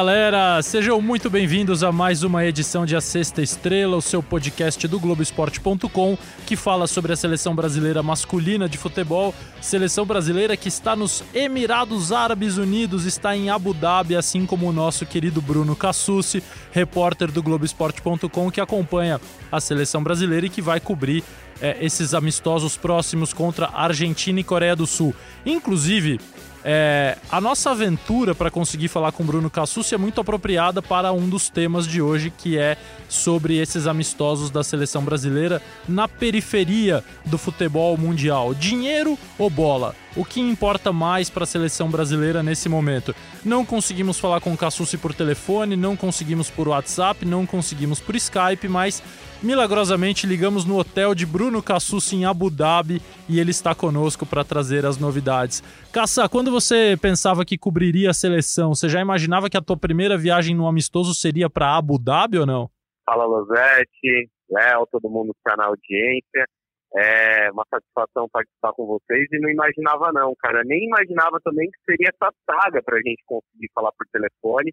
Galera, sejam muito bem-vindos a mais uma edição de A Sexta Estrela, o seu podcast do Globoesporte.com, que fala sobre a seleção brasileira masculina de futebol, seleção brasileira que está nos Emirados Árabes Unidos, está em Abu Dhabi, assim como o nosso querido Bruno Cassucci, repórter do Globoesporte.com, que acompanha a seleção brasileira e que vai cobrir é, esses amistosos próximos contra Argentina e Coreia do Sul. Inclusive, é, a nossa aventura para conseguir falar com Bruno Cassucci é muito apropriada para um dos temas de hoje, que é sobre esses amistosos da seleção brasileira na periferia do futebol mundial. Dinheiro ou bola? O que importa mais para a seleção brasileira nesse momento? Não conseguimos falar com o Cassucci por telefone, não conseguimos por WhatsApp, não conseguimos por Skype, mas milagrosamente ligamos no hotel de Bruno Cassucci em Abu Dhabi e ele está conosco para trazer as novidades. Caça, quando você pensava que cobriria a seleção, você já imaginava que a tua primeira viagem no amistoso seria para Abu Dhabi ou não? Fala Losete, Léo, todo mundo que está na audiência. É uma satisfação participar com vocês e não imaginava não, cara. Nem imaginava também que seria essa saga para a gente conseguir falar por telefone.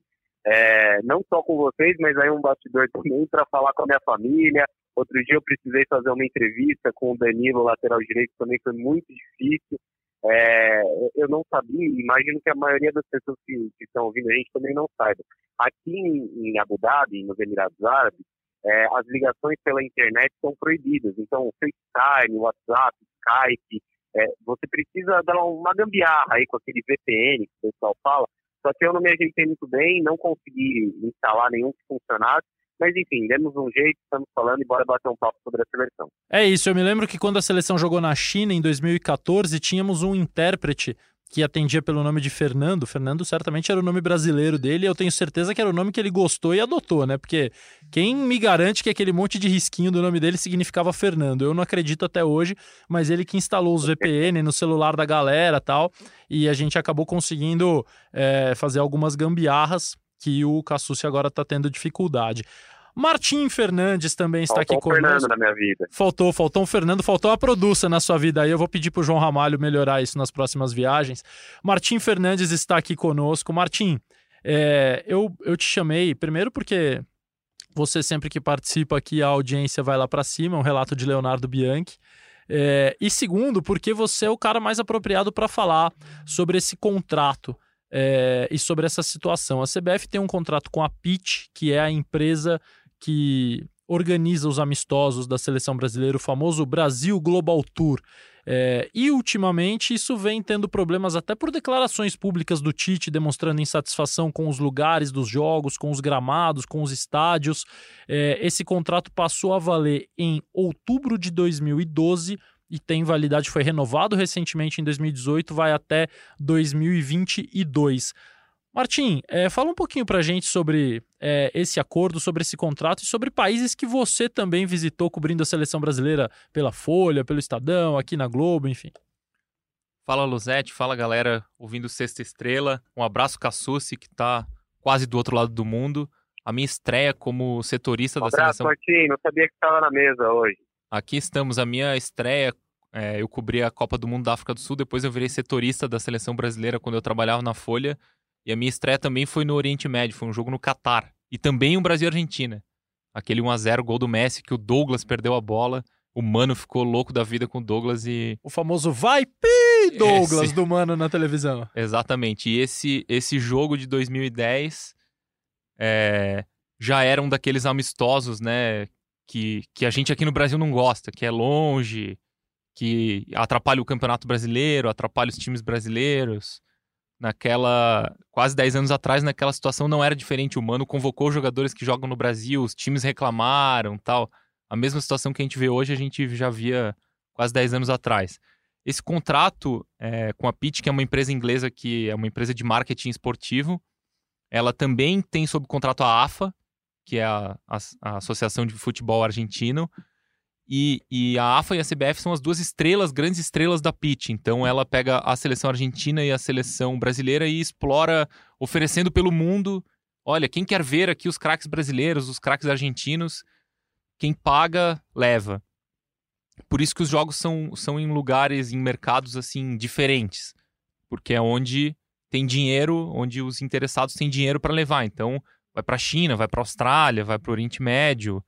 É, não só com vocês, mas aí um bastidor também para falar com a minha família. Outro dia eu precisei fazer uma entrevista com o Danilo, lateral direito, também foi muito difícil. É, eu não sabia, imagino que a maioria das pessoas que, que, estão ouvindo a gente também não saiba. Aqui em, em Abu Dhabi, nos Emirados Árabes, é, as ligações pela internet são proibidas. Então, FaceTime, WhatsApp, Skype, é, você precisa dar uma gambiarra aí com aquele VPN que o pessoal fala. Só que eu não me ajeitei muito bem, não consegui instalar nenhum que funcionasse. Mas enfim, demos um jeito, estamos falando e bora bater um papo sobre a seleção. É isso, eu me lembro que quando a seleção jogou na China em 2014, tínhamos um intérprete que atendia pelo nome de Fernando. Fernando certamente era o nome brasileiro dele, eu tenho certeza que era o nome que ele gostou e adotou, né? Porque quem me garante que aquele monte de risquinho do nome dele significava Fernando? Eu não acredito até hoje, mas ele que instalou os VPN no celular da galera tal, e a gente acabou conseguindo é, fazer algumas gambiarras que o Cassucci agora está tendo dificuldade. Martim Fernandes também está faltou aqui conosco. Faltou Fernando na minha vida. Faltou, faltou um Fernando, faltou a produção na sua vida aí. Eu vou pedir para o João Ramalho melhorar isso nas próximas viagens. Martim Fernandes está aqui conosco. Martim, é, eu, eu te chamei primeiro porque você sempre que participa aqui a audiência vai lá para cima, um relato de Leonardo Bianchi. É, e segundo, porque você é o cara mais apropriado para falar sobre esse contrato é, e sobre essa situação. A CBF tem um contrato com a Pitch, que é a empresa que organiza os amistosos da seleção brasileira, o famoso Brasil Global Tour. É, e ultimamente isso vem tendo problemas até por declarações públicas do Tite demonstrando insatisfação com os lugares dos jogos, com os gramados, com os estádios. É, esse contrato passou a valer em outubro de 2012 e tem validade, foi renovado recentemente em 2018, vai até 2022. Martim, é, fala um pouquinho para a gente sobre é, esse acordo, sobre esse contrato e sobre países que você também visitou cobrindo a seleção brasileira pela Folha, pelo Estadão, aqui na Globo, enfim. Fala Luzete, fala galera ouvindo Sexta Estrela. Um abraço Cassucci, que está quase do outro lado do mundo. A minha estreia como setorista um da seleção. Martim, não sabia que estava na mesa hoje. Aqui estamos, a minha estreia. É, eu cobri a Copa do Mundo da África do Sul, depois eu virei setorista da seleção brasileira quando eu trabalhava na Folha. E a minha estreia também foi no Oriente Médio, foi um jogo no Catar. E também um Brasil-Argentina. Aquele 1x0 gol do Messi, que o Douglas perdeu a bola. O Mano ficou louco da vida com o Douglas e. O famoso vai pi Douglas esse... do Mano na televisão. Exatamente. E esse, esse jogo de 2010 é... já era um daqueles amistosos, né? Que, que a gente aqui no Brasil não gosta, que é longe, que atrapalha o Campeonato Brasileiro, atrapalha os times brasileiros naquela quase 10 anos atrás, naquela situação não era diferente. O Mano convocou jogadores que jogam no Brasil, os times reclamaram, tal. A mesma situação que a gente vê hoje, a gente já via quase 10 anos atrás. Esse contrato é, com a Pitt, que é uma empresa inglesa que é uma empresa de marketing esportivo, ela também tem sob contrato a AFA, que é a, a, a Associação de Futebol Argentino, e, e, a AFA e a CBF são as duas estrelas, grandes estrelas da pitch. Então ela pega a seleção argentina e a seleção brasileira e explora, oferecendo pelo mundo. Olha, quem quer ver aqui os craques brasileiros, os craques argentinos, quem paga, leva. Por isso que os jogos são, são em lugares, em mercados assim, diferentes. Porque é onde tem dinheiro, onde os interessados têm dinheiro para levar. Então, vai para a China, vai para a Austrália, vai para o Oriente Médio.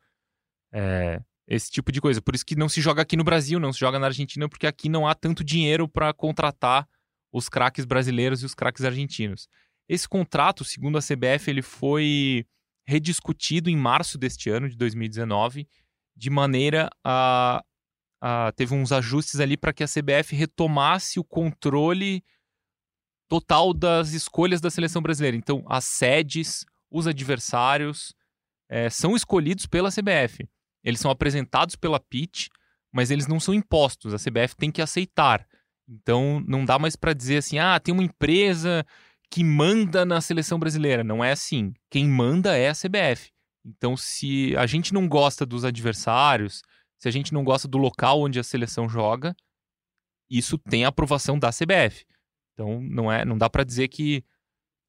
É, esse tipo de coisa. Por isso que não se joga aqui no Brasil, não se joga na Argentina, porque aqui não há tanto dinheiro para contratar os craques brasileiros e os craques argentinos. Esse contrato, segundo a CBF, ele foi rediscutido em março deste ano, de 2019, de maneira a. a teve uns ajustes ali para que a CBF retomasse o controle total das escolhas da seleção brasileira. Então, as sedes, os adversários é, são escolhidos pela CBF. Eles são apresentados pela PIT, mas eles não são impostos. A CBF tem que aceitar. Então não dá mais para dizer assim, ah, tem uma empresa que manda na seleção brasileira. Não é assim. Quem manda é a CBF. Então, se a gente não gosta dos adversários, se a gente não gosta do local onde a seleção joga, isso tem a aprovação da CBF. Então, não é, não dá para dizer que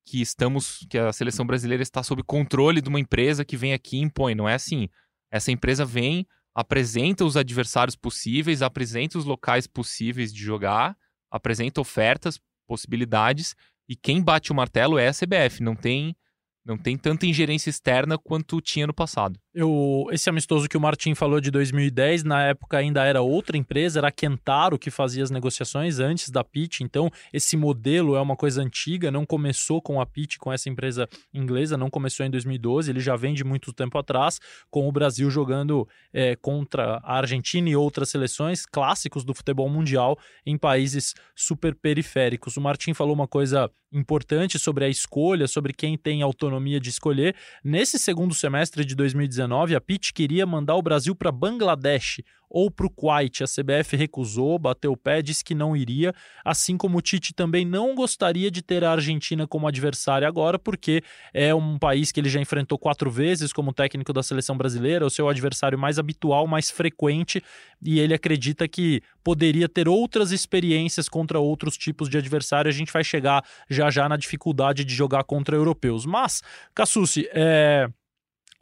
que estamos, que a seleção brasileira está sob controle de uma empresa que vem aqui e impõe. Não é assim. Essa empresa vem, apresenta os adversários possíveis, apresenta os locais possíveis de jogar, apresenta ofertas, possibilidades, e quem bate o martelo é a CBF. Não tem, não tem tanta ingerência externa quanto tinha no passado. Eu, esse amistoso que o Martin falou de 2010, na época ainda era outra empresa, era a Kentaro que fazia as negociações antes da Pitt. Então, esse modelo é uma coisa antiga, não começou com a Pitt, com essa empresa inglesa, não começou em 2012, ele já vem de muito tempo atrás, com o Brasil jogando é, contra a Argentina e outras seleções clássicos do futebol mundial em países super periféricos. O Martin falou uma coisa importante sobre a escolha, sobre quem tem autonomia de escolher. Nesse segundo semestre de 2019, 2019, a Pitt queria mandar o Brasil para Bangladesh ou para o Kuwait. A CBF recusou, bateu o pé, disse que não iria, assim como o Tite também não gostaria de ter a Argentina como adversária agora, porque é um país que ele já enfrentou quatro vezes como técnico da seleção brasileira, o seu adversário mais habitual, mais frequente, e ele acredita que poderia ter outras experiências contra outros tipos de adversário. A gente vai chegar já já na dificuldade de jogar contra europeus. Mas, Cassucci, é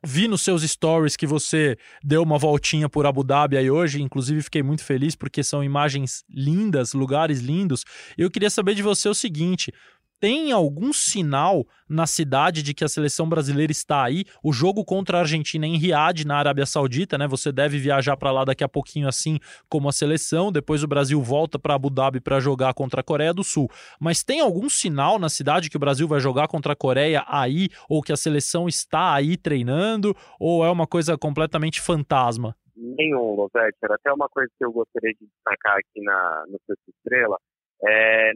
Vi nos seus stories que você deu uma voltinha por Abu Dhabi aí hoje, inclusive fiquei muito feliz porque são imagens lindas, lugares lindos. Eu queria saber de você o seguinte: tem algum sinal na cidade de que a seleção brasileira está aí? O jogo contra a Argentina em Riad, na Arábia Saudita, né? Você deve viajar para lá daqui a pouquinho, assim como a seleção. Depois o Brasil volta para Abu Dhabi para jogar contra a Coreia do Sul. Mas tem algum sinal na cidade que o Brasil vai jogar contra a Coreia aí? Ou que a seleção está aí treinando? Ou é uma coisa completamente fantasma? Nenhum, Lovete. Era até uma coisa que eu gostaria de destacar aqui na, no Sexta Estrela é,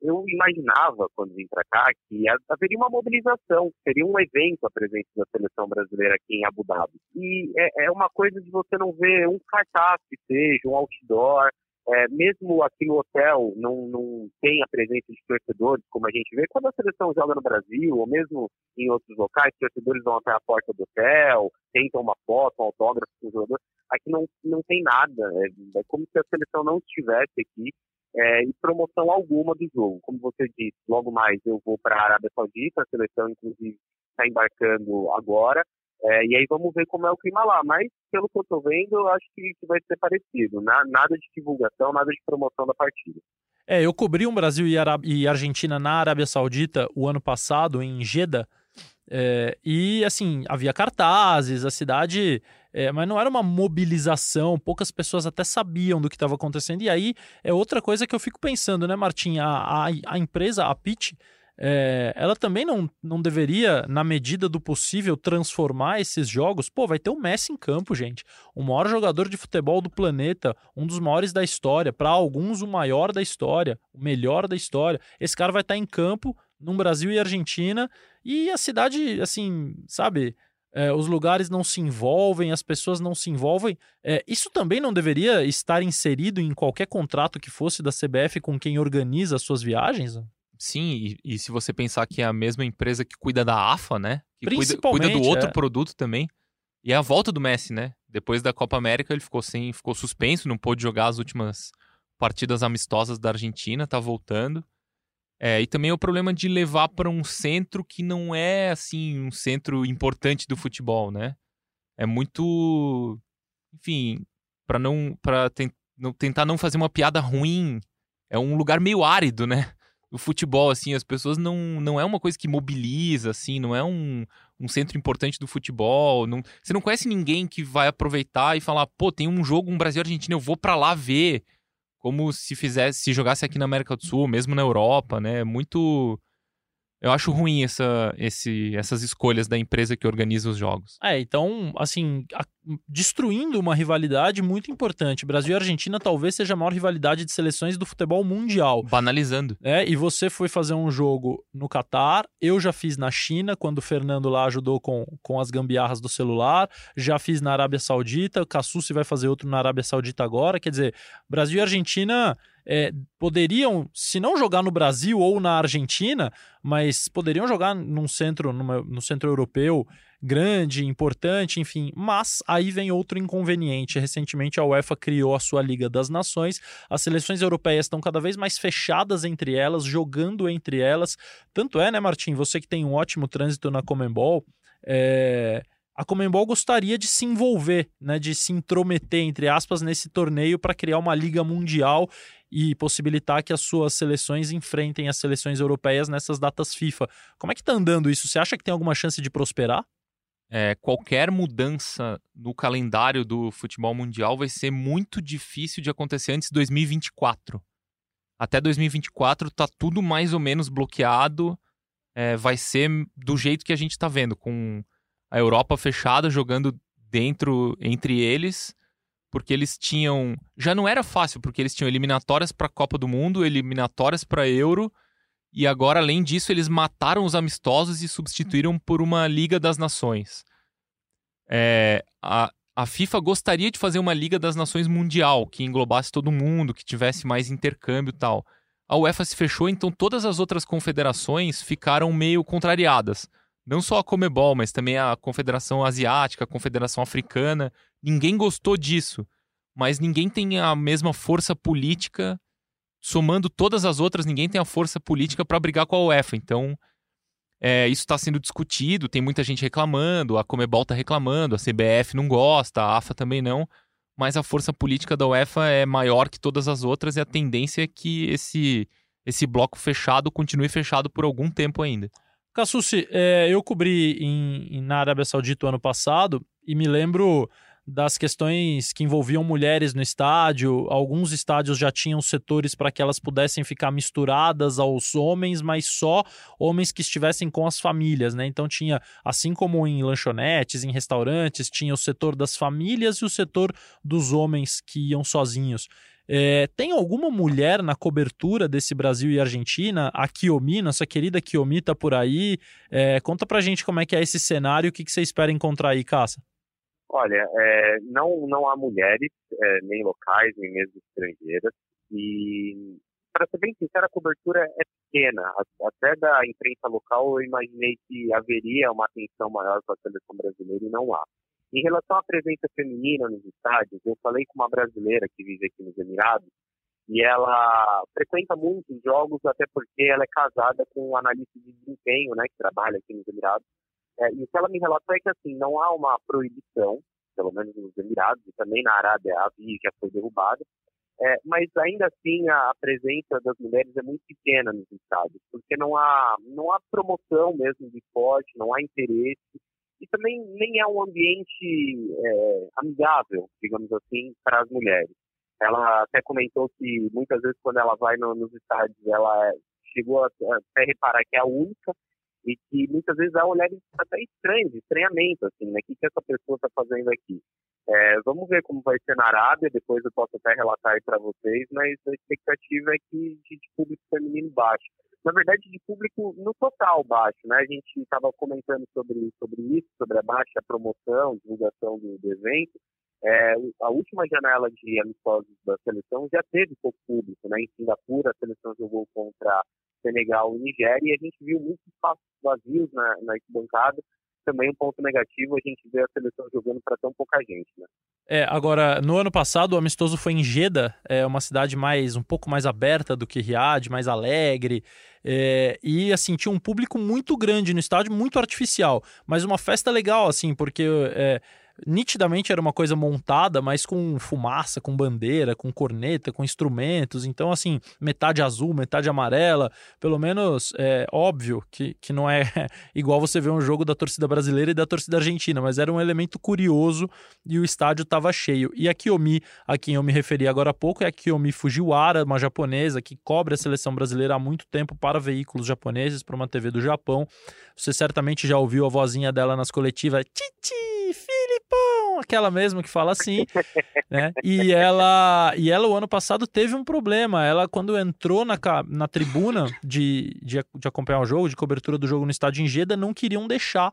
eu imaginava, quando vim para cá, que haveria uma mobilização, seria um evento a presença da seleção brasileira aqui em Abu Dhabi. E é, é uma coisa de você não ver um cartaz que seja, um outdoor, é, mesmo aqui no hotel não, não tem a presença de torcedores, como a gente vê quando a seleção joga no Brasil, ou mesmo em outros locais, torcedores vão até a porta do hotel, tentam uma foto, um autógrafo com o jogador. Aqui não, não tem nada, é, é como se a seleção não estivesse aqui é, e promoção alguma do jogo. Como você disse, logo mais eu vou para a Arábia Saudita, a seleção inclusive está embarcando agora, é, e aí vamos ver como é o clima lá. Mas, pelo que eu estou vendo, eu acho que, vai ser parecido. Na, nada de divulgação, nada de promoção da partida. É, eu cobri um Brasil e, Ará e Argentina na Arábia Saudita o ano passado, em Jeddah, é, e assim, havia cartazes, a cidade. É, mas não era uma mobilização, poucas pessoas até sabiam do que estava acontecendo. E aí é outra coisa que eu fico pensando, né, Martim? A, a, a empresa, a Pitch, é, ela também não, não deveria, na medida do possível, transformar esses jogos. Pô, vai ter o Messi em campo, gente. O maior jogador de futebol do planeta, um dos maiores da história, para alguns o maior da história, o melhor da história. Esse cara vai estar tá em campo num Brasil e Argentina e a cidade, assim, sabe? É, os lugares não se envolvem, as pessoas não se envolvem. É, isso também não deveria estar inserido em qualquer contrato que fosse da CBF com quem organiza as suas viagens? Sim, e, e se você pensar que é a mesma empresa que cuida da AFA, né? Que cuida, cuida do outro é. produto também. E é a volta do Messi, né? Depois da Copa América ele ficou sem, ficou suspenso, não pôde jogar as últimas partidas amistosas da Argentina, tá voltando. É, e também o problema de levar para um centro que não é assim um centro importante do futebol, né? É muito, enfim, para não para ten, tentar não fazer uma piada ruim, é um lugar meio árido, né? o futebol, assim, as pessoas não, não é uma coisa que mobiliza, assim, não é um, um centro importante do futebol. Não, você não conhece ninguém que vai aproveitar e falar, pô, tem um jogo, um Brasil-Argentina, eu vou para lá ver. Como se fizesse, se jogasse aqui na América do Sul, mesmo na Europa, né? Muito eu acho ruim essa, esse, essas escolhas da empresa que organiza os jogos. É, então, assim, a, destruindo uma rivalidade muito importante. Brasil e Argentina talvez seja a maior rivalidade de seleções do futebol mundial. Banalizando. É, e você foi fazer um jogo no Catar, eu já fiz na China, quando o Fernando lá ajudou com, com as gambiarras do celular, já fiz na Arábia Saudita, o Cassucci vai fazer outro na Arábia Saudita agora. Quer dizer, Brasil e Argentina é, poderiam, se não jogar no Brasil ou na Argentina, mas poderiam jogar num centro, numa, no centro europeu grande, importante, enfim. Mas aí vem outro inconveniente. Recentemente a UEFA criou a sua Liga das Nações. As seleções europeias estão cada vez mais fechadas entre elas, jogando entre elas. Tanto é, né, Martim? Você que tem um ótimo trânsito na Comembol. É a Comembol gostaria de se envolver, né, de se intrometer, entre aspas, nesse torneio para criar uma liga mundial e possibilitar que as suas seleções enfrentem as seleções europeias nessas datas FIFA. Como é que está andando isso? Você acha que tem alguma chance de prosperar? É, qualquer mudança no calendário do futebol mundial vai ser muito difícil de acontecer antes de 2024. Até 2024 tá tudo mais ou menos bloqueado. É, vai ser do jeito que a gente está vendo, com a Europa fechada, jogando dentro entre eles, porque eles tinham. Já não era fácil, porque eles tinham eliminatórias para a Copa do Mundo, eliminatórias para Euro, e agora, além disso, eles mataram os amistosos e substituíram por uma Liga das Nações. É, a, a FIFA gostaria de fazer uma Liga das Nações mundial, que englobasse todo mundo, que tivesse mais intercâmbio e tal. A UEFA se fechou, então todas as outras confederações ficaram meio contrariadas não só a Comebol, mas também a Confederação Asiática, a Confederação Africana. Ninguém gostou disso, mas ninguém tem a mesma força política. Somando todas as outras, ninguém tem a força política para brigar com a UEFA. Então, é, isso está sendo discutido, tem muita gente reclamando, a Comebol está reclamando, a CBF não gosta, a AFA também não, mas a força política da UEFA é maior que todas as outras e a tendência é que esse, esse bloco fechado continue fechado por algum tempo ainda. Cassucci, é, eu cobri em, em, na Arábia Saudita o ano passado e me lembro das questões que envolviam mulheres no estádio. Alguns estádios já tinham setores para que elas pudessem ficar misturadas aos homens, mas só homens que estivessem com as famílias, né? Então tinha, assim como em lanchonetes, em restaurantes, tinha o setor das famílias e o setor dos homens que iam sozinhos. É, tem alguma mulher na cobertura desse Brasil e Argentina? A Kiomi, nossa querida Kiomi, tá por aí. É, conta pra gente como é que é esse cenário, o que, que você espera encontrar aí, Caça? Olha, é, não, não há mulheres, é, nem locais, nem mesmo estrangeiras. E, para ser bem sincero, a cobertura é pequena. Até da imprensa local eu imaginei que haveria uma atenção maior para a seleção brasileira e não há. Em relação à presença feminina nos estádios, eu falei com uma brasileira que vive aqui nos Emirados e ela frequenta muitos jogos, até porque ela é casada com um analista de desempenho, né, que trabalha aqui nos Emirados. É, e o que ela me relatou é que, assim, não há uma proibição, pelo menos nos Emirados, e também na Arábia a via já foi derrubada, é, mas ainda assim a, presença das mulheres é muito pequena nos estádios, porque não há, não há promoção mesmo de esporte, não há interesse, e também nem é um ambiente é, amigável, digamos assim, para as mulheres. Ela até comentou que muitas vezes quando ela vai no, nos estádios, ela chegou até reparar que é a única e que muitas vezes há olhares até estranhos, estranhamento, assim, né? O que, que essa pessoa está fazendo aqui? É, vamos ver como vai ser na Arábia, depois eu posso até relatar aí para vocês, mas a expectativa é que de público feminino baixo na verdade, de público no total baixo, né? A gente estava comentando sobre, sobre isso, sobre a baixa promoção, divulgação do, do evento. É, a última janela de amistosos da seleção já teve pouco público, né? Em Singapura, a seleção jogou contra Senegal e Nigéria e a gente viu muitos espaços vazios na, na arquibancada também um ponto negativo a gente vê a seleção jogando para tão pouca gente, né? É, agora, no ano passado, o amistoso foi em Jeddah, é uma cidade mais um pouco mais aberta do que Riad, mais alegre. É, e assim, tinha um público muito grande no estádio, muito artificial, mas uma festa legal, assim, porque é, nitidamente era uma coisa montada, mas com fumaça, com bandeira, com corneta, com instrumentos. Então, assim, metade azul, metade amarela. Pelo menos é óbvio que, que não é igual você ver um jogo da torcida brasileira e da torcida argentina, mas era um elemento curioso e o estádio estava cheio. E a Kiyomi, a quem eu me referi agora há pouco, é a Kiyomi Fujiwara, uma japonesa que cobre a seleção brasileira há muito tempo para veículos japoneses, para uma TV do Japão. Você certamente já ouviu a vozinha dela nas coletivas. Titi! Aquela mesmo que fala assim, né? E ela, e ela o ano passado teve um problema. Ela quando entrou na, na tribuna de, de, de acompanhar o jogo, de cobertura do jogo no estádio em Jeddah, não queriam deixar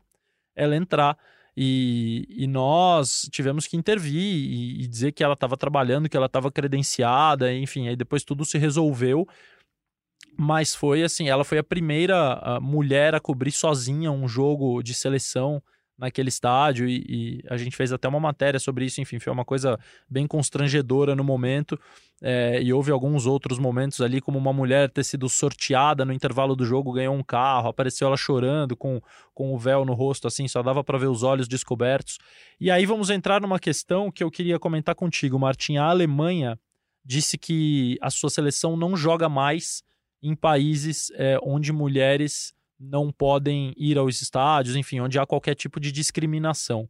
ela entrar. E, e, nós tivemos que intervir e, e dizer que ela estava trabalhando, que ela estava credenciada, enfim, aí depois tudo se resolveu. Mas foi assim, ela foi a primeira a mulher a cobrir sozinha um jogo de seleção naquele estádio e, e, a gente fez até uma matéria sobre isso, enfim, foi uma coisa bem constrangedora no momento é, e houve alguns outros momentos ali, como uma mulher ter sido sorteada no intervalo do jogo, ganhou um carro, apareceu ela chorando com, com o véu no rosto, assim, só dava para ver os olhos descobertos. E aí vamos entrar numa questão que eu queria comentar contigo, Martim. A Alemanha disse que a sua seleção não joga mais em países é, onde mulheres não podem ir aos estádios, enfim, onde há qualquer tipo de discriminação.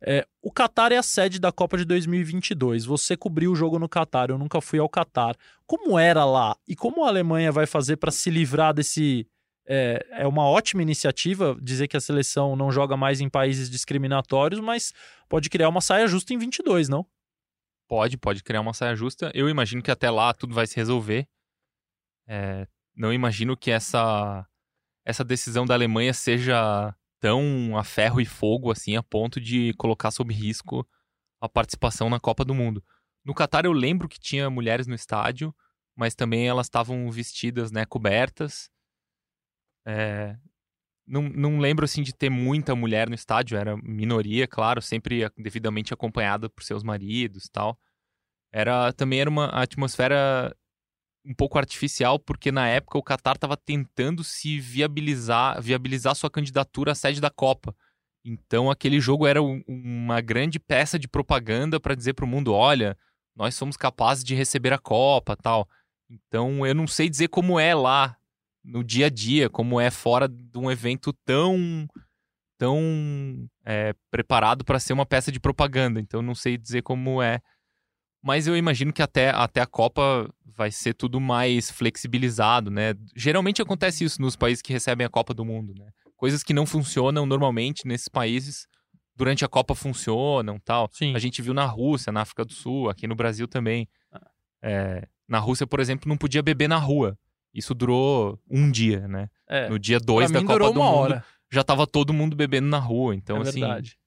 É, o Qatar é a sede da Copa de 2022. Você cobriu o jogo no Qatar, eu nunca fui ao Qatar. Como era lá e como a Alemanha vai fazer para se livrar desse. É, é, uma ótima iniciativa dizer que a seleção não joga mais em países discriminatórios, mas pode criar uma saia justa em 22, não? Pode, pode criar uma saia justa. Eu imagino que até lá tudo vai se resolver. É, não imagino que essa essa decisão da Alemanha seja tão a ferro e fogo assim a ponto de colocar sob risco a participação na Copa do Mundo. No Catar eu lembro que tinha mulheres no estádio, mas também elas estavam vestidas, né, cobertas. É... Não, não lembro assim de ter muita mulher no estádio, era minoria, claro, sempre devidamente acompanhada por seus maridos, tal. Era também era uma atmosfera um pouco artificial, porque na época o Qatar estava tentando se viabilizar, viabilizar sua candidatura à sede da Copa. Então aquele jogo era um, uma grande peça de propaganda para dizer para o mundo, olha, nós somos capazes de receber a Copa, tal. Então eu não sei dizer como é lá no dia a dia, como é fora de um evento tão tão é, preparado para ser uma peça de propaganda. Então não sei dizer como é mas eu imagino que até, até a Copa vai ser tudo mais flexibilizado, né? Geralmente acontece isso nos países que recebem a Copa do Mundo, né? Coisas que não funcionam normalmente nesses países, durante a Copa funcionam tal. Sim. A gente viu na Rússia, na África do Sul, aqui no Brasil também. Ah. É, na Rússia, por exemplo, não podia beber na rua. Isso durou um dia, né? É, no dia 2 da Copa do Mundo, hora. já tava todo mundo bebendo na rua. Então, é assim, verdade.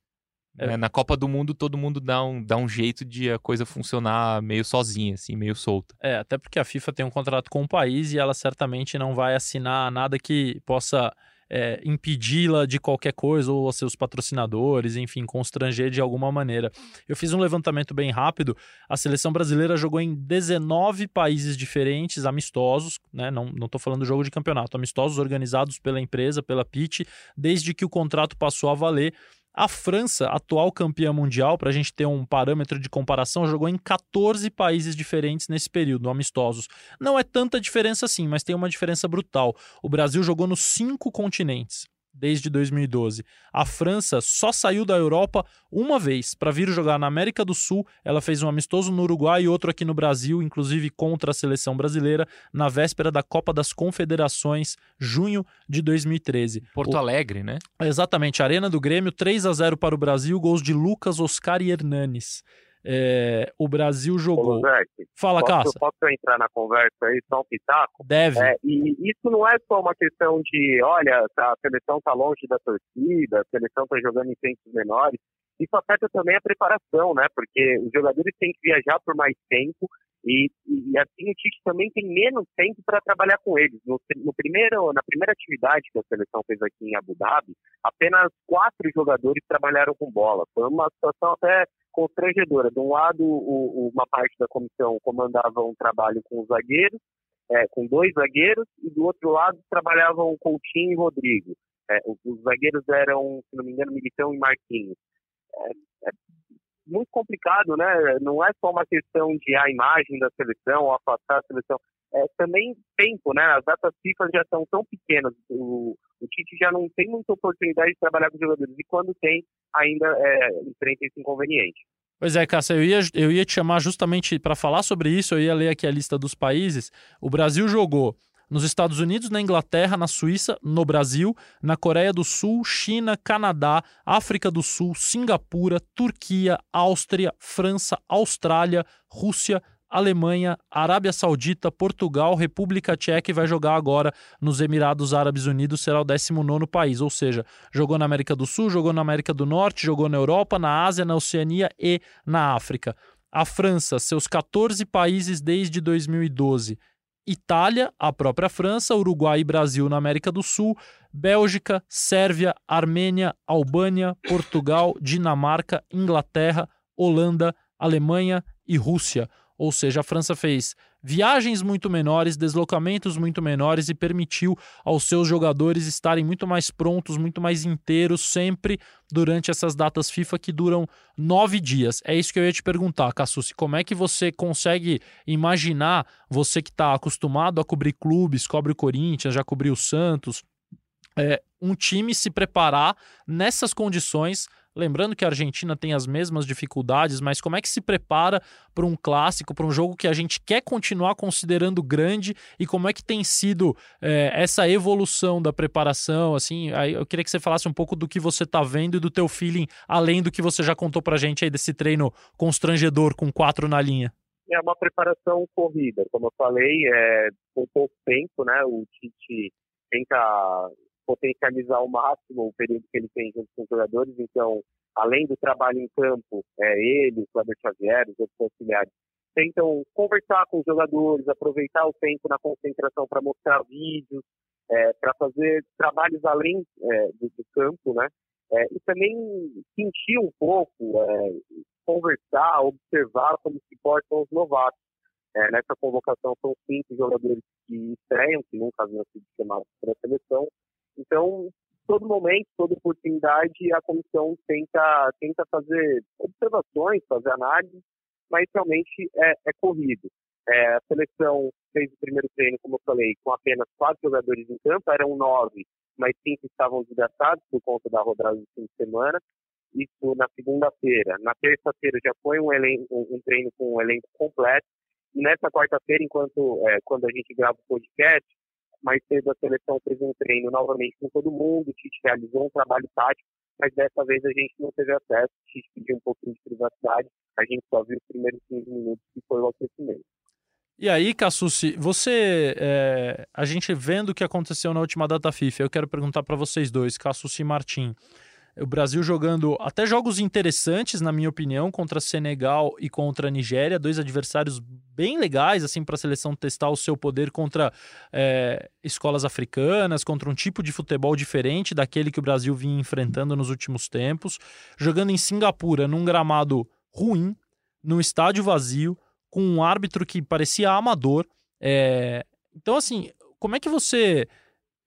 É. Na Copa do Mundo, todo mundo dá um, dá um jeito de a coisa funcionar meio sozinha, assim, meio solta. É, até porque a FIFA tem um contrato com o país e ela certamente não vai assinar nada que possa é, impedi-la de qualquer coisa, ou seus patrocinadores, enfim, constranger de alguma maneira. Eu fiz um levantamento bem rápido. A seleção brasileira jogou em 19 países diferentes, amistosos, né? Não, não tô falando do jogo de campeonato, amistosos organizados pela empresa, pela PIT, desde que o contrato passou a valer. A França, atual campeã mundial, para a gente ter um parâmetro de comparação, jogou em 14 países diferentes nesse período, amistosos. Não é tanta diferença assim, mas tem uma diferença brutal. O Brasil jogou nos cinco continentes desde 2012. A França só saiu da Europa uma vez para vir jogar na América do Sul. Ela fez um amistoso no Uruguai e outro aqui no Brasil, inclusive contra a seleção brasileira, na véspera da Copa das Confederações, junho de 2013. Porto o... Alegre, né? Exatamente, Arena do Grêmio, 3 a 0 para o Brasil, gols de Lucas, Oscar e Hernanes. É, o Brasil jogou. Ô, Fala, posso, Caça. Posso entrar na conversa aí, só um pitaco? Deve. É, e isso não é só uma questão de, olha, tá, a seleção está longe da torcida, a seleção está jogando em centros menores. Isso afeta também a preparação, né? Porque os jogadores têm que viajar por mais tempo e, e, assim o Tite também tem menos tempo para trabalhar com eles. No, no, primeiro, na primeira atividade que a seleção fez aqui em Abu Dhabi, apenas quatro jogadores trabalharam com bola. Foi uma situação até constrangedora. De um lado, o, uma parte da comissão comandava um trabalho com os zagueiros, é, com dois zagueiros, e do outro lado trabalhavam Coutinho e Rodrigo. É, os, os, zagueiros eram, se não me engano, Militão e Marquinhos. É, é muito complicado, né? Não é só uma questão de a imagem da seleção afastar a seleção, é também tempo, né? As datas FIFA já são tão pequenas, o, o Tite já não tem muita oportunidade de trabalhar com jogadores e quando tem, ainda é, enfrenta esse inconveniente. Pois é, Cássia, eu ia, eu ia te chamar justamente para falar sobre isso, eu ia ler aqui a lista dos países. O Brasil jogou nos Estados Unidos, na Inglaterra, na Suíça, no Brasil, na Coreia do Sul, China, Canadá, África do Sul, Singapura, Turquia, Áustria, França, Austrália, Rússia, Alemanha, Arábia Saudita, Portugal, República Tcheca e vai jogar agora nos Emirados Árabes Unidos, será o 19 país, ou seja, jogou na América do Sul, jogou na América do Norte, jogou na Europa, na Ásia, na Oceania e na África. A França, seus 14 países desde 2012. Itália, a própria França, Uruguai e Brasil na América do Sul, Bélgica, Sérvia, Armênia, Albânia, Portugal, Dinamarca, Inglaterra, Holanda, Alemanha e Rússia. Ou seja, a França fez viagens muito menores, deslocamentos muito menores e permitiu aos seus jogadores estarem muito mais prontos, muito mais inteiros sempre durante essas datas FIFA que duram nove dias. É isso que eu ia te perguntar, Cassucci. Como é que você consegue imaginar, você que está acostumado a cobrir clubes, cobre o Corinthians, já cobriu o Santos, é, um time se preparar nessas condições Lembrando que a Argentina tem as mesmas dificuldades, mas como é que se prepara para um clássico, para um jogo que a gente quer continuar considerando grande e como é que tem sido é, essa evolução da preparação? Assim, aí eu queria que você falasse um pouco do que você está vendo e do teu feeling, além do que você já contou para a gente aí desse treino constrangedor com quatro na linha. É uma preparação corrida, como eu falei, é, com pouco tempo, né? O Tite tenta potencializar ao máximo o período que ele tem junto com os jogadores. Então, além do trabalho em campo, é, ele, o Cláudio Xavier, os outros auxiliares, tentam conversar com os jogadores, aproveitar o tempo na concentração para mostrar vídeos, é, para fazer trabalhos além é, do, do, campo, né? É, e também sentir um pouco, é, conversar, observar como se portam os novatos. É, nessa convocação são cinco jogadores que estreiam, que nunca haviam sido chamados para a seleção, então, todo momento, toda oportunidade, a comissão tenta, tenta fazer observações, fazer análise, mas realmente é, é corrido. É, a seleção fez o primeiro treino, como eu falei, com apenas quatro jogadores em campo, eram nove, mas cinco estavam desgastados por conta da rodada do fim de semana. Isso na segunda-feira. Na terça-feira já foi um, elenco, um, treino com um elenco completo. E nessa quarta-feira, enquanto é, quando a gente grava o podcast, mais cedo a seleção fez um treino novamente com todo mundo, o Tite realizou um trabalho tático, mas dessa vez a gente não teve acesso, o Tite pediu um pouquinho de privacidade, a gente só viu os primeiros 15 minutos que foi o aquecimento. E aí, Cassucci, você, é, a gente vendo o que aconteceu na última data FIFA, eu quero perguntar para vocês dois, Cassucci e Martim o Brasil jogando até jogos interessantes, na minha opinião, contra Senegal e contra Nigéria, dois adversários bem legais assim para a seleção testar o seu poder contra é, escolas africanas, contra um tipo de futebol diferente daquele que o Brasil vinha enfrentando nos últimos tempos, jogando em Singapura num gramado ruim, num estádio vazio, com um árbitro que parecia amador. É... Então, assim, como é que você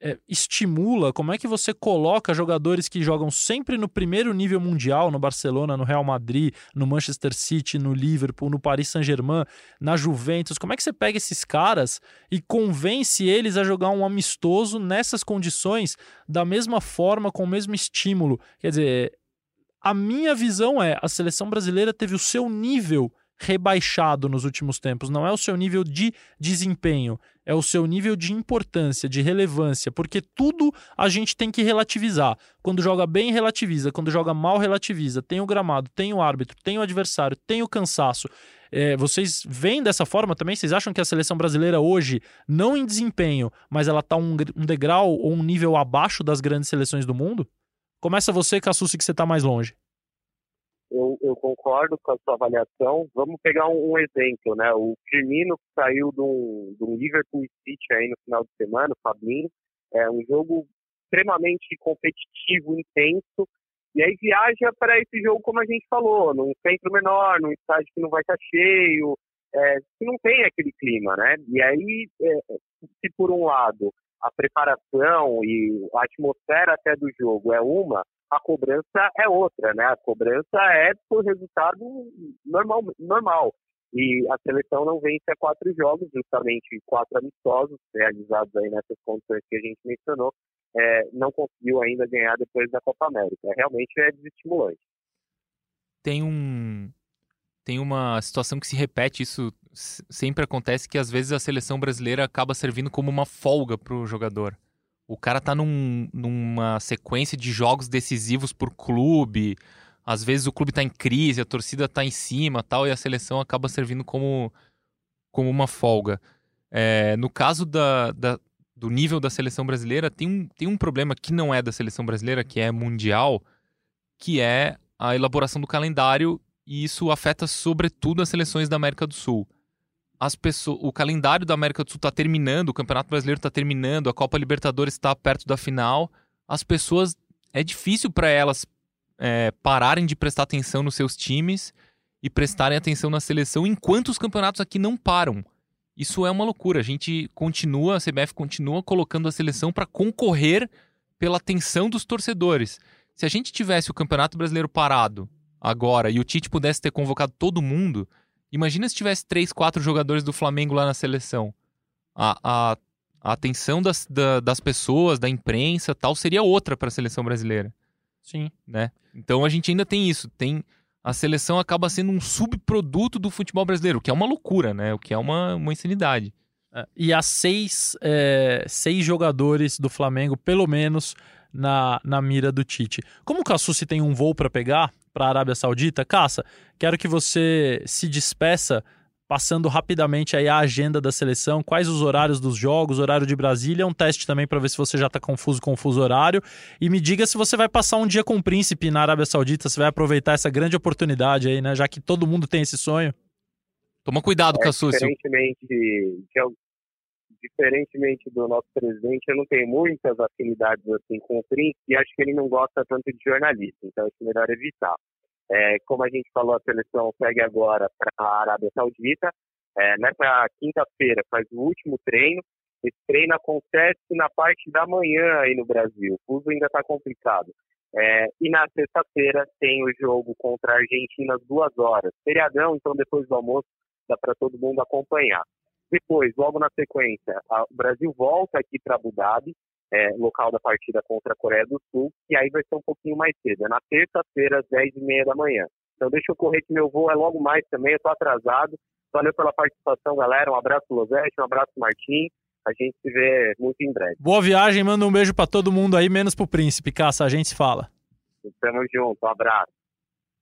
é, estimula, como é que você coloca jogadores que jogam sempre no primeiro nível mundial, no Barcelona, no Real Madrid, no Manchester City, no Liverpool, no Paris Saint-Germain, na Juventus, como é que você pega esses caras e convence eles a jogar um amistoso nessas condições, da mesma forma, com o mesmo estímulo? Quer dizer, a minha visão é, a seleção brasileira teve o seu nível rebaixado nos últimos tempos, não é o seu nível de desempenho, é o seu nível de importância, de relevância, porque tudo a gente tem que relativizar. Quando joga bem, relativiza, quando joga mal, relativiza. Tem o gramado, tem o árbitro, tem o adversário, tem o cansaço. É, vocês veem dessa forma também? Vocês acham que a seleção brasileira hoje, não em desempenho, mas ela está um, um degrau ou um nível abaixo das grandes seleções do mundo? Começa você, Cassucci, que você está mais longe eu, eu, concordo com a sua avaliação. Vamos pegar um, um exemplo, né? O Firmino saiu do, do Liverpool City aí no final de semana, o Fabinho. É um jogo extremamente competitivo, intenso. E aí viaja para esse jogo, como a gente falou, num centro menor, num estádio que não vai estar cheio, é, que não tem aquele clima, né? E aí, é, se por um lado a preparação e a atmosfera até do jogo é uma, a cobrança é outra, né? A cobrança é por resultado normal, normal. E a seleção não vence a quatro jogos, justamente quatro amistosos realizados aí nessas condições que a gente mencionou, é, não conseguiu ainda ganhar depois da Copa América. Realmente é desestimulante. Tem um tem uma situação que se repete, isso sempre acontece, que às vezes a seleção brasileira acaba servindo como uma folga para o jogador. O cara tá num, numa sequência de jogos decisivos por clube. Às vezes o clube tá em crise, a torcida tá em cima tal, e a seleção acaba servindo como, como uma folga. É, no caso da, da, do nível da seleção brasileira, tem um, tem um problema que não é da seleção brasileira, que é mundial, que é a elaboração do calendário, e isso afeta sobretudo as seleções da América do Sul as pessoas, o calendário da América do Sul está terminando, o Campeonato Brasileiro está terminando, a Copa Libertadores está perto da final. As pessoas é difícil para elas é, pararem de prestar atenção nos seus times e prestarem atenção na seleção enquanto os campeonatos aqui não param. Isso é uma loucura. A gente continua, a CBF continua colocando a seleção para concorrer pela atenção dos torcedores. Se a gente tivesse o Campeonato Brasileiro parado agora e o Tite pudesse ter convocado todo mundo, Imagina se tivesse três, quatro jogadores do Flamengo lá na seleção. A, a, a atenção das, da, das pessoas, da imprensa tal, seria outra para a seleção brasileira. Sim. Né? Então a gente ainda tem isso. Tem A seleção acaba sendo um subproduto do futebol brasileiro, o que é uma loucura, né? O que é uma, uma insanidade. É, e há seis, é, seis jogadores do Flamengo, pelo menos, na, na mira do Tite. Como o Cassucci tem um voo para pegar, para a Arábia Saudita. Caça, quero que você se despeça passando rapidamente aí a agenda da seleção, quais os horários dos jogos, horário de Brasília, um teste também para ver se você já está confuso com o fuso horário, e me diga se você vai passar um dia com o príncipe na Arábia Saudita, se vai aproveitar essa grande oportunidade aí, né, já que todo mundo tem esse sonho. Toma cuidado, é, Cassucci. Diferentemente, de, diferentemente do nosso presidente, eu não tenho muitas afinidades assim com o príncipe e acho que ele não gosta tanto de jornalista, então acho melhor evitar. É, como a gente falou, a seleção segue agora para a Arábia Saudita. É, nessa quinta-feira faz o último treino. Esse treino acontece na parte da manhã aí no Brasil. O fuso ainda está complicado. É, e na sexta-feira tem o jogo contra a Argentina às duas horas. Feriadão, então depois do almoço dá para todo mundo acompanhar. Depois, logo na sequência, o Brasil volta aqui para Abu Dhabi, é, local da partida contra a Coreia do Sul, e aí vai ser um pouquinho mais cedo, é na terça-feira, às 10h30 da manhã. Então deixa eu correr que meu voo é logo mais também, eu estou atrasado. Valeu pela participação, galera. Um abraço, Losete, um abraço, Martim. A gente se vê muito em breve. Boa viagem, manda um beijo para todo mundo aí, menos pro príncipe. Caça, a gente se fala. Tamo junto, um abraço.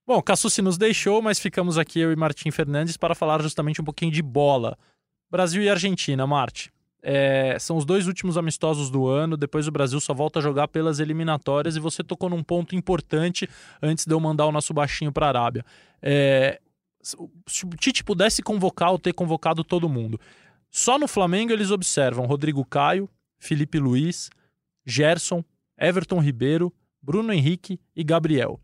Bom, Cassucci nos deixou, mas ficamos aqui eu e Martim Fernandes para falar justamente um pouquinho de bola. Brasil e Argentina, Marte. É, são os dois últimos amistosos do ano. Depois o Brasil só volta a jogar pelas eliminatórias. E você tocou num ponto importante antes de eu mandar o nosso baixinho para a Arábia. É, se o Tite pudesse convocar ou ter convocado todo mundo, só no Flamengo eles observam Rodrigo Caio, Felipe Luiz, Gerson, Everton Ribeiro, Bruno Henrique e Gabriel.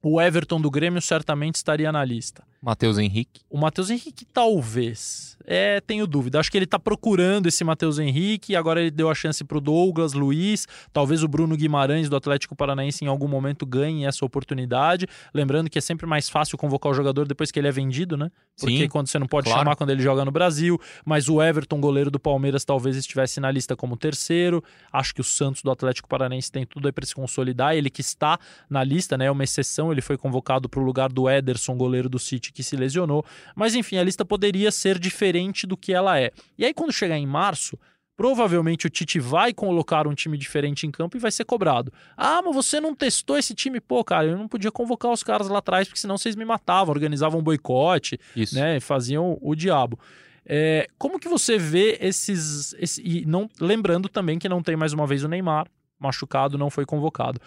O Everton do Grêmio certamente estaria na lista. Matheus Henrique. O Matheus Henrique, talvez. É, tenho dúvida. Acho que ele está procurando esse Matheus Henrique. Agora ele deu a chance para o Douglas, Luiz. Talvez o Bruno Guimarães do Atlético Paranaense em algum momento ganhe essa oportunidade. Lembrando que é sempre mais fácil convocar o jogador depois que ele é vendido, né? Porque Sim, quando você não pode claro. chamar quando ele joga no Brasil. Mas o Everton, goleiro do Palmeiras, talvez estivesse na lista como terceiro. Acho que o Santos do Atlético Paranaense tem tudo aí para se consolidar. Ele que está na lista, né? É uma exceção. Ele foi convocado para o lugar do Ederson, goleiro do City que se lesionou. Mas enfim, a lista poderia ser diferente do que ela é. E aí, quando chegar em março, provavelmente o Tite vai colocar um time diferente em campo e vai ser cobrado. Ah, mas você não testou esse time? Pô, cara, eu não podia convocar os caras lá atrás, porque senão vocês me matavam, organizavam um boicote, Isso. né? Faziam o diabo. É, como que você vê esses. Esse, e não, lembrando também que não tem mais uma vez o Neymar, machucado, não foi convocado.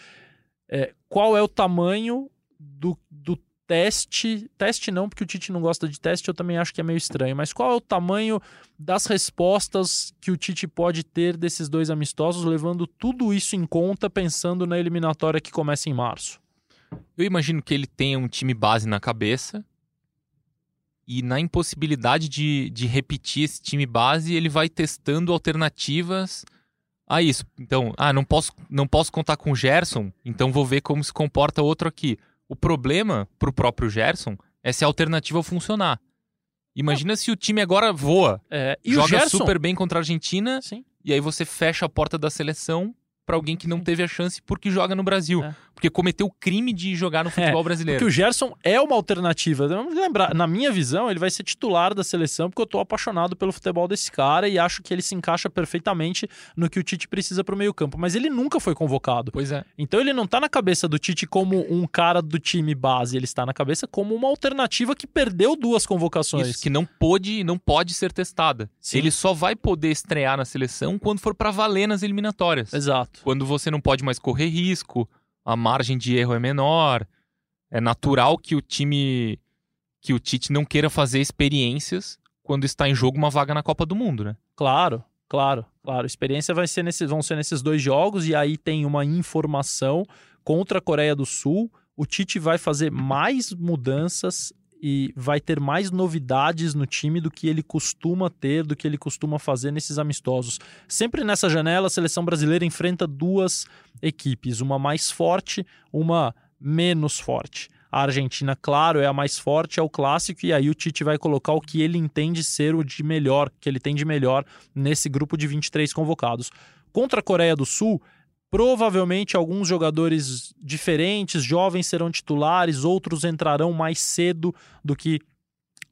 É, qual é o tamanho do, do teste. Teste não, porque o Tite não gosta de teste, eu também acho que é meio estranho. Mas qual é o tamanho das respostas que o Tite pode ter desses dois amistosos, levando tudo isso em conta, pensando na eliminatória que começa em março? Eu imagino que ele tenha um time base na cabeça. E na impossibilidade de, de repetir esse time base, ele vai testando alternativas Ah, isso. Então, ah, não posso, não posso contar com o Gerson, então vou ver como se comporta outro aqui. O problema pro próprio Gerson é se a alternativa funcionar. Imagina se o time agora voa, É, e joga Gerson, super bem contra a Argentina Sim. e aí você fecha a porta da seleção pra alguém que não teve a chance porque joga no Brasil. É. Porque cometeu o crime de jogar no futebol brasileiro. Porque o Gerson é uma alternativa. Vamos lembrar, na minha visão, ele vai ser titular da seleção porque eu tô apaixonado pelo futebol desse cara e acho que ele se encaixa perfeitamente no que o Tite precisa pro meio-campo. Mas ele nunca foi convocado. Pois é. Então ele não tá na cabeça do Tite como um cara do time base, ele está na cabeça como uma alternativa que perdeu duas convocações. Isso, que não pôde, não pode ser testada. Sim. Ele só vai poder estrear na seleção quando for pra valer nas eliminatórias. Exato. Quando você não pode mais correr risco, a margem de erro é menor. É natural que o time, que o Tite não queira fazer experiências quando está em jogo uma vaga na Copa do Mundo, né? Claro, claro, claro. Experiência vai ser nesses, vão ser nesses dois jogos e aí tem uma informação contra a Coreia do Sul. O Tite vai fazer mais mudanças e vai ter mais novidades no time do que ele costuma ter, do que ele costuma fazer nesses amistosos. Sempre nessa janela, a seleção brasileira enfrenta duas equipes, uma mais forte, uma menos forte. A Argentina, claro, é a mais forte, é o clássico, e aí o Tite vai colocar o que ele entende ser o de melhor, que ele tem de melhor nesse grupo de 23 convocados. Contra a Coreia do Sul, provavelmente alguns jogadores diferentes, jovens, serão titulares, outros entrarão mais cedo do que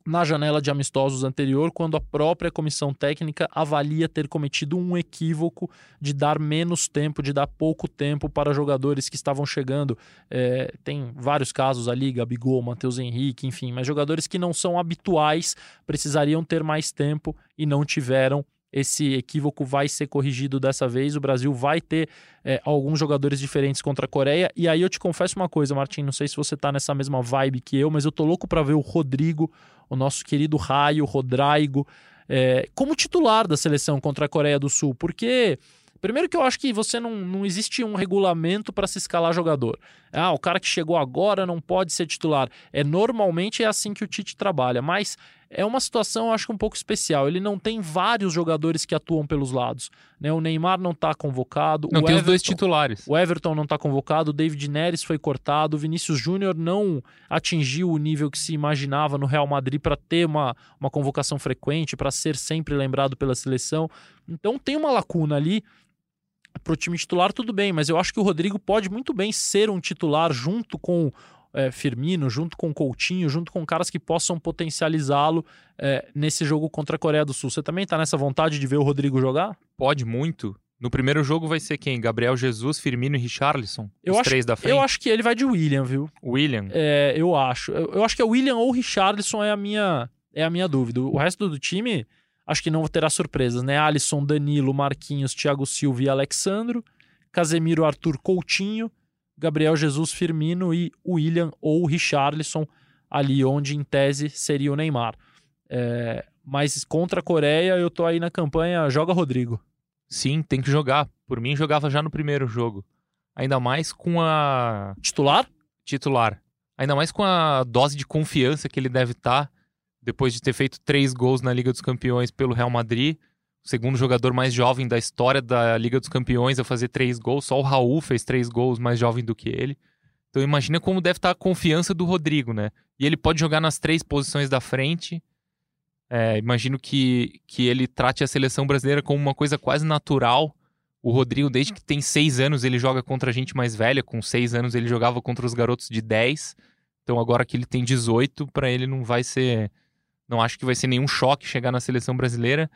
na janela de amistosos anterior, quando a própria comissão técnica avalia ter cometido um equívoco de dar menos tempo, de dar pouco tempo para jogadores que estavam chegando. É, tem vários casos ali, Gabigol, Matheus Henrique, enfim, mas jogadores que não são habituais precisariam ter mais tempo e não tiveram. Esse equívoco vai ser corrigido dessa vez. O Brasil vai ter é, alguns jogadores diferentes contra a Coreia. E aí eu te confesso uma coisa, Martim. Não sei se você tá nessa mesma vibe que eu, mas eu tô louco para ver o Rodrigo, o nosso querido Raio, Rodrigo, é, como titular da seleção contra a Coreia do Sul. Porque Primeiro que eu acho que você não, não existe um regulamento para se escalar jogador. Ah, o cara que chegou agora não pode ser titular. É normalmente é assim que o Tite trabalha, mas é uma situação eu acho que um pouco especial. Ele não tem vários jogadores que atuam pelos lados. Né? O Neymar não está convocado. Não tem os dois Everton- titulares. o Everton não está convocado, o David Neres foi cortado, o Vinícius Júnior não atingiu o nível que se imaginava no Real Madrid para ter uma, uma convocação frequente, para ser sempre lembrado pela seleção. Então tem uma lacuna ali. Para o time titular, tudo bem, mas eu acho que o Rodrigo pode muito bem ser um titular junto com é, Firmino, junto com Coutinho, junto com caras que possam potencializá-lo é, nesse jogo contra a Coreia do Sul. Você também está nessa vontade de ver o Rodrigo jogar? Pode muito. No primeiro jogo vai ser quem? Gabriel Jesus, Firmino e Richarlison? Eu Os acho- três da frente? Eu acho que ele vai de William, viu? William. É, eu acho. Eu, eu acho que é William ou Richarlison é a minha é a minha dúvida. O resto do time acho que não terá surpresas, né? Alisson, Danilo, Marquinhos, Thiago Silva e Alexandro, Casemiro, Arthur, Coutinho, Gabriel Jesus, Firmino e William ou Richarlison ali onde em tese seria o Neymar. É, mas contra a Coreia eu tô aí na campanha joga Rodrigo. Sim, tem que jogar. Por mim, jogava já no primeiro jogo. Ainda mais com a Titular? titular. Ainda mais com a dose de confiança que ele deve estar depois de ter feito três gols na Liga dos Campeões pelo Real Madrid. Segundo jogador mais jovem da história da Liga dos Campeões a fazer três gols. Só o Raul fez três gols mais jovem do que ele. Então imagina como deve estar a confiança do Rodrigo, né? E ele pode jogar nas três posições da frente. É, imagino que, que ele trate a seleção brasileira como uma coisa quase natural. O Rodrigo, desde que tem seis anos, ele joga contra gente mais velha. Com seis anos, ele jogava contra os garotos de 10. Então, agora que ele tem 18, para ele não vai ser. Não acho que vai ser nenhum choque chegar na seleção brasileira.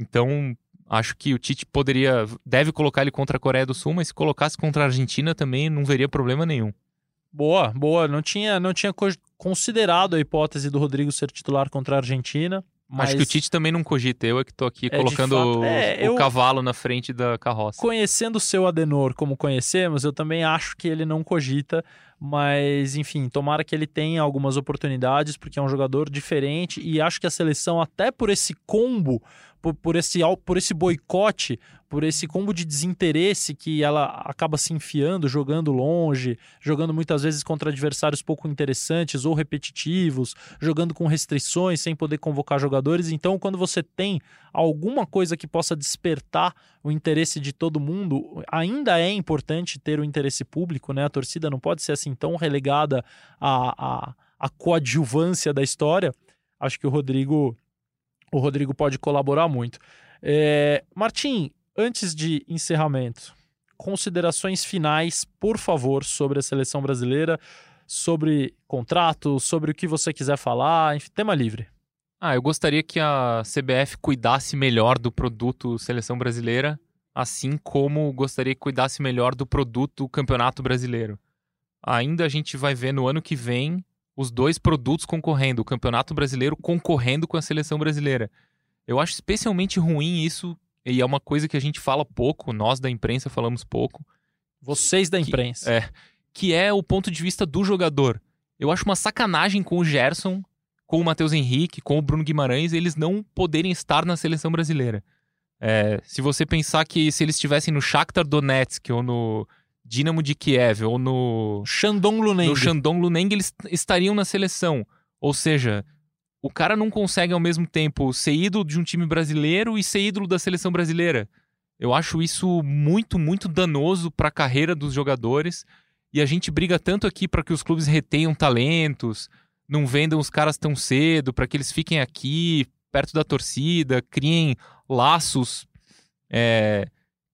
Então, acho que o Tite poderia. Deve colocar ele contra a Coreia do Sul, mas se colocasse contra a Argentina também não veria problema nenhum. Boa, boa. Não tinha, não tinha co- considerado a hipótese do Rodrigo ser titular contra a Argentina. Mas Acho que o Tite também não cogita. Eu é que tô aqui de colocando fato. o, É, o eu- cavalo na frente da carroça. conhecendo o seu Adenor como conhecemos, eu também acho que ele não cogita. Mas, enfim, tomara que ele tenha algumas oportunidades, porque é um jogador diferente. E acho que a seleção, até por esse combo por, por, esse, por esse boicote, por esse combo de desinteresse que ela acaba se enfiando, jogando longe, jogando muitas vezes contra adversários pouco interessantes ou repetitivos, jogando com restrições, sem poder convocar jogadores. Então, quando você tem alguma coisa que possa despertar o interesse de todo mundo, ainda é importante ter o interesse público, né? A torcida não pode ser assim tão relegada à, à, à coadjuvância da história. Acho que o Rodrigo o Rodrigo pode colaborar muito. É, Martim, antes de encerramento, considerações finais, por favor, sobre a seleção brasileira, sobre contrato, sobre o que você quiser falar, enfim, tema livre. Ah, eu gostaria que a CBF cuidasse melhor do produto seleção brasileira, assim como gostaria que cuidasse melhor do produto Campeonato Brasileiro. Ainda a gente vai ver no ano que vem os dois produtos concorrendo, o Campeonato Brasileiro concorrendo com a seleção brasileira. Eu acho especialmente ruim isso, e é uma coisa que a gente fala pouco, nós da imprensa falamos pouco. Vocês da imprensa. Que, é, que é o ponto de vista do jogador. Eu acho uma sacanagem com o Gerson, com o Matheus Henrique, com o Bruno Guimarães, eles não poderem estar na seleção brasileira. É, se você pensar que se eles estivessem no Shakhtar Donetsk ou no Dinamo de Kiev ou no Shandong Luneng, no Shandong Luneng eles estariam na seleção. Ou seja, o cara não consegue ao mesmo tempo ser ídolo de um time brasileiro e ser ídolo da seleção brasileira. Eu acho isso muito, muito danoso para a carreira dos jogadores. E a gente briga tanto aqui para que os clubes retenham talentos, não vendam os caras tão cedo, para que eles fiquem aqui perto da torcida, criem laços é,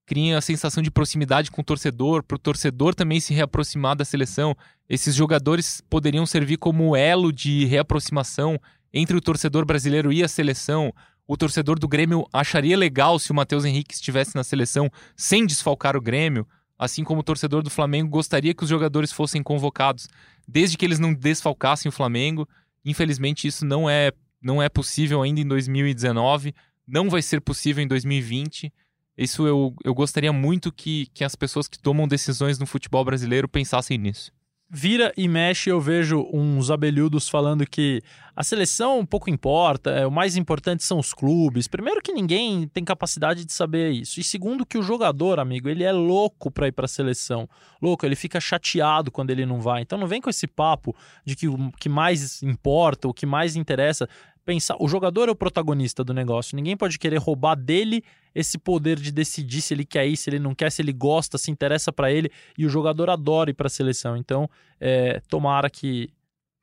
criem a sensação de proximidade com o torcedor, para o torcedor também se reaproximar da seleção. Esses jogadores poderiam servir como elo de reaproximação entre o torcedor brasileiro e a seleção. O torcedor do Grêmio acharia legal se o Matheus Henrique estivesse na seleção sem desfalcar o Grêmio, assim como o torcedor do Flamengo gostaria que os jogadores fossem convocados, desde que eles não desfalcassem o Flamengo. Infelizmente, isso não é, não é possível ainda em 2019, não vai ser possível em 2020. Isso eu, eu gostaria muito que, que as pessoas que tomam decisões no futebol brasileiro pensassem nisso. Vira e mexe, eu vejo uns abelhudos falando que a seleção pouco importa, é, o mais importante são os clubes. Primeiro que ninguém tem capacidade de saber isso. E segundo que o jogador, amigo, ele é louco para ir para a seleção. Louco, ele fica chateado quando ele não vai. Então não vem com esse papo de que o que mais importa, o que mais interessa pensar, o jogador é o protagonista do negócio. Ninguém pode querer roubar dele esse poder de decidir se ele quer ir, se ele não quer, se ele gosta, se interessa para ele. E o jogador adora ir para a seleção. Então, é, tomara que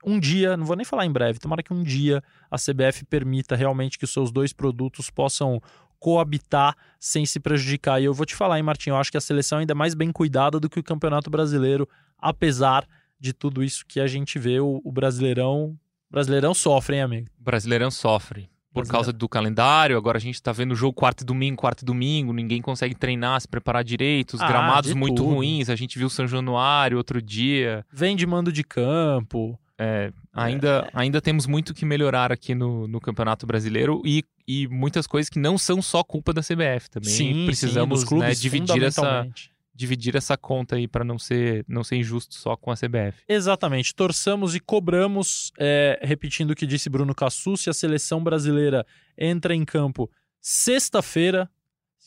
um dia, não vou nem falar em breve, tomara que um dia a CBF permita realmente que os seus dois produtos possam coabitar sem se prejudicar. E eu vou te falar, hein, Martinho, eu acho que a seleção ainda é mais bem cuidada do que o Campeonato Brasileiro, apesar de tudo isso que a gente vê, o, o Brasileirão Brasileirão sofre, hein, amigo? Brasileirão sofre. Por causa do calendário, agora a gente tá vendo o jogo quarto e domingo, quarto e domingo, ninguém consegue treinar, se preparar direito, os ah, gramados muito tudo. ruins, a gente viu São Januário outro dia. Vem de mando de campo. É, ainda, é. ainda temos muito que melhorar aqui no, no Campeonato Brasileiro e, e muitas coisas que não são só culpa da CBF também. Sim, precisamos sim, clubes, né, dividir essa dividir essa conta aí para não ser, não ser injusto só com a CBF. Exatamente. Torçamos e cobramos, é, repetindo o que disse Bruno Cassus, se a seleção brasileira entra em campo sexta-feira.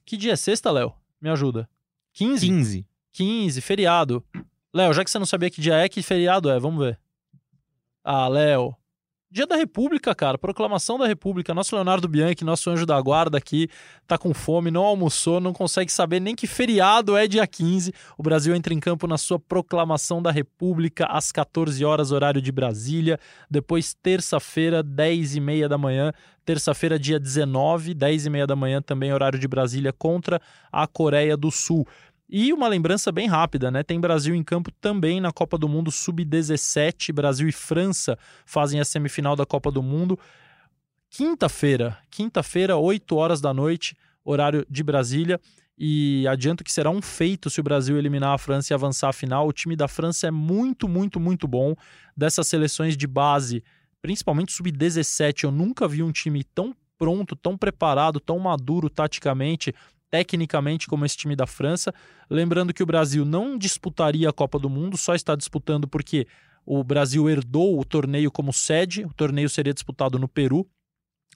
Que dia é sexta, Léo? Me ajuda. 15? 15. 15, feriado. Léo, já que você não sabia que dia é, que feriado é? Vamos ver. Ah, Léo. Dia da República, cara, proclamação da República. Nosso Leonardo Bianchi, nosso anjo da guarda aqui, tá com fome, não almoçou, não consegue saber nem que feriado é dia 15. O Brasil entra em campo na sua proclamação da República às 14 horas, horário de Brasília. Depois, terça-feira, 10 e meia da manhã. Terça-feira, dia 19, 10 e meia da manhã, também horário de Brasília, contra a Coreia do Sul. E uma lembrança bem rápida, né? Tem Brasil em campo também na Copa do Mundo Sub-17. Brasil e França fazem a semifinal da Copa do Mundo. Quinta-feira, quinta-feira, 8 horas da noite, horário de Brasília. E adianto que será um feito se o Brasil eliminar a França e avançar à final. O time da França é muito, muito, muito bom. Dessas seleções de base, principalmente sub-17, eu nunca vi um time tão pronto, tão preparado, tão maduro taticamente tecnicamente como esse time da França. Lembrando que o Brasil não disputaria a Copa do Mundo, só está disputando porque o Brasil herdou o torneio como sede, o torneio seria disputado no Peru.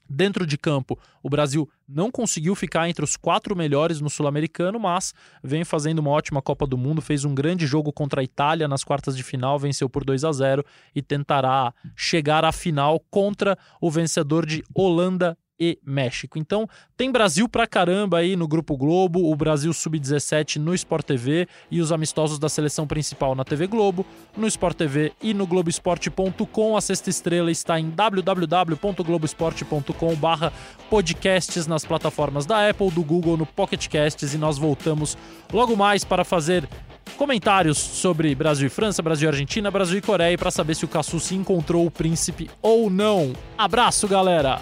Dentro de campo, o Brasil não conseguiu ficar entre os quatro melhores no Sul-Americano, mas vem fazendo uma ótima Copa do Mundo. Fez um grande jogo contra a Itália nas quartas de final, venceu por 2 a 0 e tentará chegar à final contra o vencedor de Holanda e México. Então, tem Brasil pra caramba aí no Grupo Globo, o Brasil Sub-17 no Sport TV e os amistosos da seleção principal na TV Globo, no Sport TV e no Globoesporte.com. A sexta estrela está em www.globoesporte.com/barra podcasts nas plataformas da Apple, do Google, no Pocket Casts e nós voltamos logo mais para fazer comentários sobre Brasil e França, Brasil e Argentina, Brasil e Coreia para saber se o Cassu se encontrou o príncipe ou não. Abraço, galera!